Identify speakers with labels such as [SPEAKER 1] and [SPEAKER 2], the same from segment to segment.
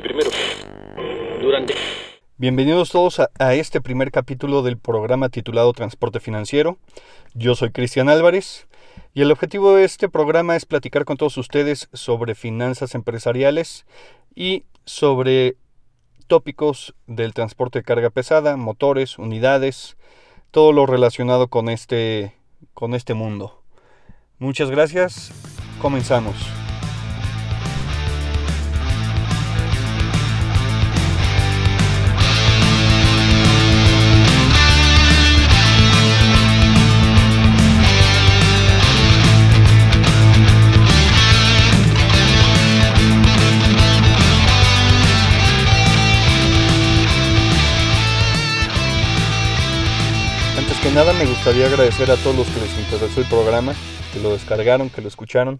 [SPEAKER 1] primero. Durante...
[SPEAKER 2] Bienvenidos todos a, a, este primer capítulo del programa titulado Transporte Financiero. Yo soy Cristian Álvarez y el objetivo de este programa es platicar con todos ustedes sobre finanzas empresariales y sobre tópicos del transporte de carga pesada, motores, unidades, todo lo relacionado con este, con este mundo. Muchas gracias, comenzamos. Nada me gustaría agradecer a todos los que les interesó el programa, que lo descargaron, que lo escucharon.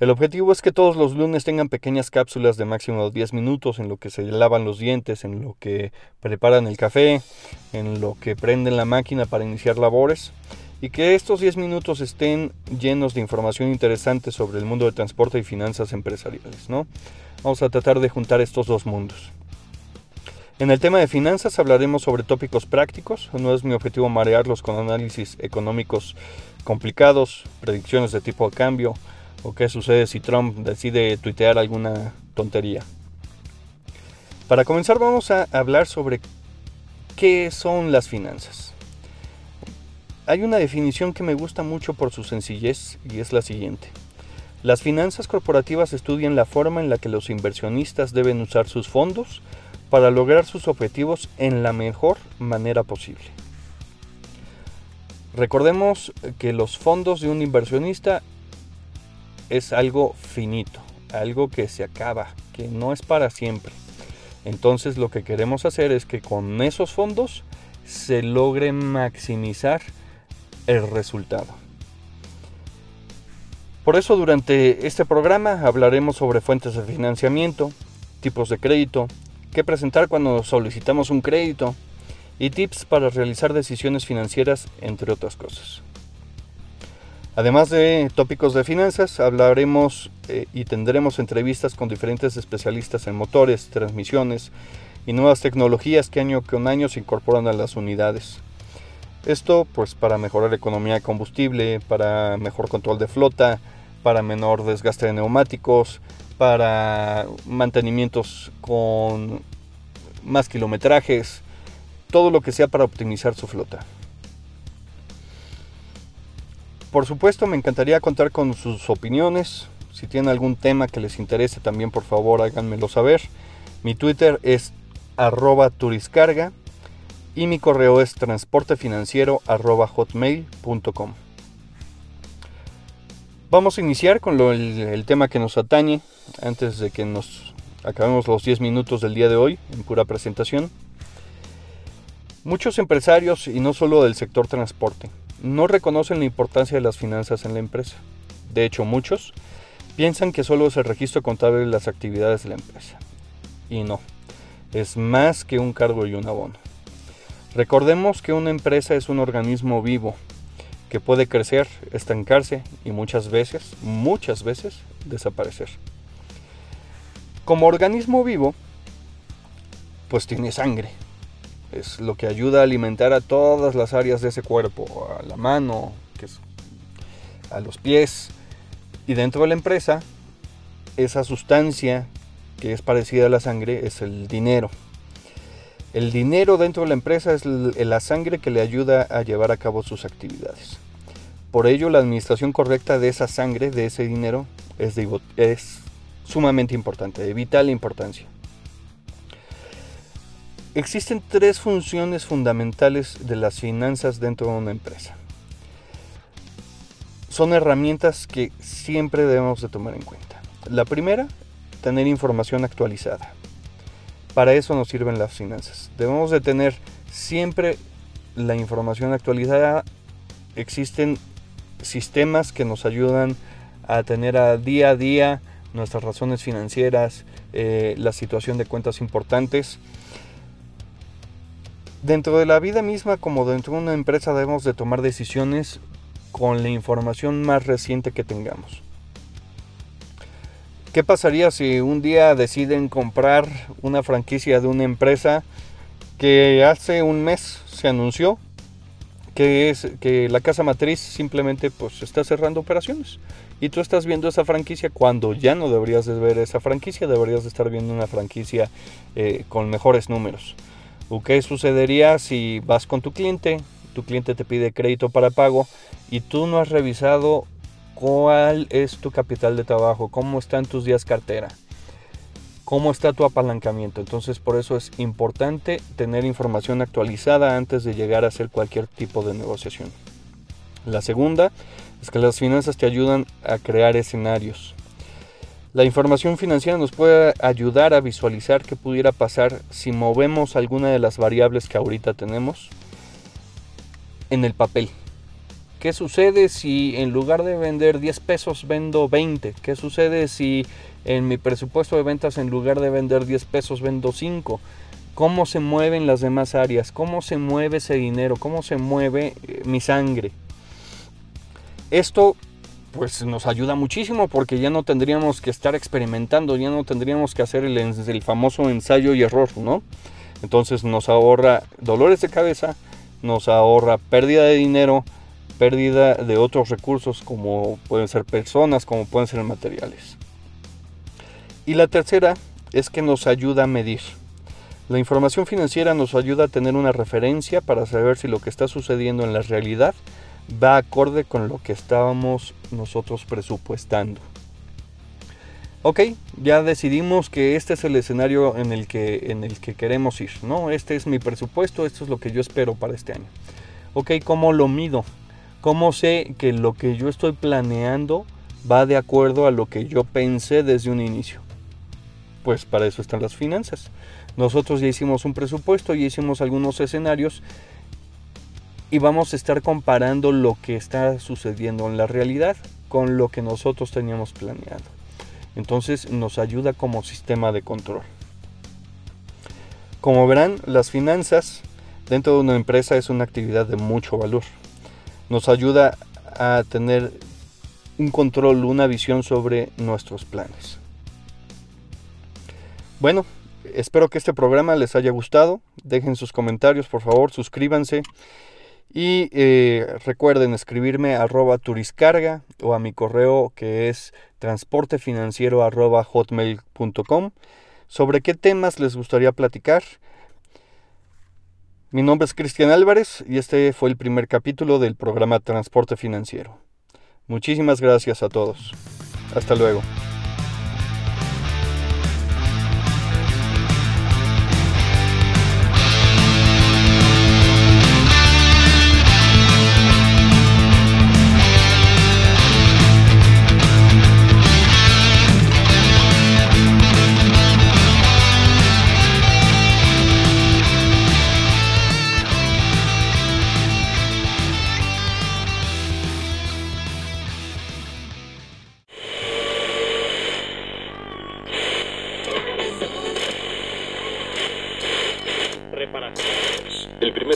[SPEAKER 2] El objetivo es que todos los lunes tengan pequeñas cápsulas de máximo 10 minutos en lo que se lavan los dientes, en lo que preparan el café, en lo que prenden la máquina para iniciar labores y que estos 10 minutos estén llenos de información interesante sobre el mundo del transporte y finanzas empresariales, ¿no? Vamos a tratar de juntar estos dos mundos. En el tema de finanzas hablaremos sobre tópicos prácticos. No es mi objetivo marearlos con análisis económicos complicados, predicciones de tipo de cambio o qué sucede si Trump decide tuitear alguna tontería. Para comenzar vamos a hablar sobre qué son las finanzas. Hay una definición que me gusta mucho por su sencillez y es la siguiente. Las finanzas corporativas estudian la forma en la que los inversionistas deben usar sus fondos para lograr sus objetivos en la mejor manera posible. Recordemos que los fondos de un inversionista es algo finito, algo que se acaba, que no es para siempre. Entonces lo que queremos hacer es que con esos fondos se logre maximizar el resultado. Por eso durante este programa hablaremos sobre fuentes de financiamiento, tipos de crédito, qué presentar cuando solicitamos un crédito y tips para realizar decisiones financieras, entre otras cosas. Además de tópicos de finanzas, hablaremos eh, y tendremos entrevistas con diferentes especialistas en motores, transmisiones y nuevas tecnologías que año con año se incorporan a las unidades. Esto pues para mejorar la economía de combustible, para mejor control de flota, para menor desgaste de neumáticos, para mantenimientos con más kilometrajes, todo lo que sea para optimizar su flota. Por supuesto, me encantaría contar con sus opiniones. Si tienen algún tema que les interese, también por favor háganmelo saber. Mi Twitter es arroba turiscarga y mi correo es transportefinanciero. Vamos a iniciar con el, tema que nos atañe antes de que nos acabemos los 10 minutos del día de hoy en pura presentación. Muchos empresarios, y no solo del sector transporte, no reconocen la importancia de las finanzas en la empresa. De hecho, muchos piensan que solo es el registro contable de las actividades de la empresa. Y no, es más que un cargo y un abono. Recordemos que una empresa es un organismo vivo que puede crecer, estancarse y muchas veces, muchas veces, desaparecer. Como organismo vivo, pues tiene sangre. Es lo que ayuda a alimentar a todas las áreas de ese cuerpo, a la mano, a los pies. Y dentro de la empresa, esa sustancia que es parecida a la sangre es el dinero. El dinero dentro de la empresa es la sangre que le ayuda a llevar a cabo sus actividades. Por ello, la administración correcta de esa sangre, de ese dinero, es, es sumamente importante, de vital importancia. Existen tres funciones fundamentales de las finanzas dentro de una empresa. Son herramientas que siempre debemos de tomar en cuenta. La primera, tener información actualizada. Para eso nos sirven las finanzas. Debemos de tener siempre la información actualizada. Existen sistemas que nos ayudan a tener a día a día nuestras razones financieras, eh, la situación de cuentas importantes. Dentro de la vida misma, como dentro de una empresa, debemos de tomar decisiones con la información más reciente que tengamos. ¿Qué pasaría si un día deciden comprar una franquicia de una empresa que hace un mes se anunció que que la casa matriz simplemente pues está cerrando operaciones y tú estás viendo esa franquicia cuando ya no deberías de ver esa franquicia, deberías de estar viendo una franquicia eh, con mejores números. ¿O qué sucedería si vas con tu cliente, tu cliente te pide crédito para pago y tú no has revisado cuál es tu capital de trabajo, cómo están tus días cartera? cómo está tu apalancamiento. Entonces por eso es importante tener información actualizada antes de llegar a hacer cualquier tipo de negociación. La segunda es que las finanzas te ayudan a crear escenarios. La información financiera nos puede ayudar a visualizar qué pudiera pasar si movemos alguna de las variables que ahorita tenemos en el papel. ¿Qué sucede si en lugar de vender 10 pesos vendo 20? ¿Qué sucede si en mi presupuesto de ventas en lugar de vender 10 pesos vendo 5? ¿Cómo se mueven las demás áreas? ¿Cómo se mueve ese dinero? ¿Cómo se mueve eh, mi sangre? Esto pues nos ayuda muchísimo porque ya no tendríamos que estar experimentando, ya no tendríamos que hacer el, famoso ensayo y error, ¿no? Entonces nos ahorra dolores de cabeza, nos ahorra pérdida de dinero, pérdida de otros recursos como pueden ser personas, como pueden ser materiales. Y la tercera es que nos ayuda a medir. La información financiera nos ayuda a tener una referencia para saber si lo que está sucediendo en la realidad va acorde con lo que estábamos nosotros presupuestando. Ok, ya decidimos que este es el escenario en el que, en el que queremos ir, ¿no? Este es mi presupuesto, esto es lo que yo espero para este año. Ok, ¿cómo lo mido? ¿Cómo sé que lo que yo estoy planeando va de acuerdo a lo que yo pensé desde un inicio? Pues para eso están las finanzas. Nosotros ya hicimos un presupuesto, ya hicimos algunos escenarios y vamos a estar comparando lo que está sucediendo en la realidad con lo que nosotros teníamos planeado. Entonces nos ayuda como sistema de control. Como verán, las finanzas dentro de una empresa es una actividad de mucho valor nos ayuda a tener un control, una visión sobre nuestros planes. Bueno, espero que este programa les haya gustado. Dejen sus comentarios, por favor, suscríbanse. Y eh, recuerden escribirme arroba turiscarga o a mi correo que es transportefinanciero arroba hotmail.com sobre qué temas les gustaría platicar mi nombre es Cristian Álvarez y este fue el primer capítulo del programa Transporte Financiero. Muchísimas gracias a todos. Hasta luego.
[SPEAKER 1] El primero. Durante.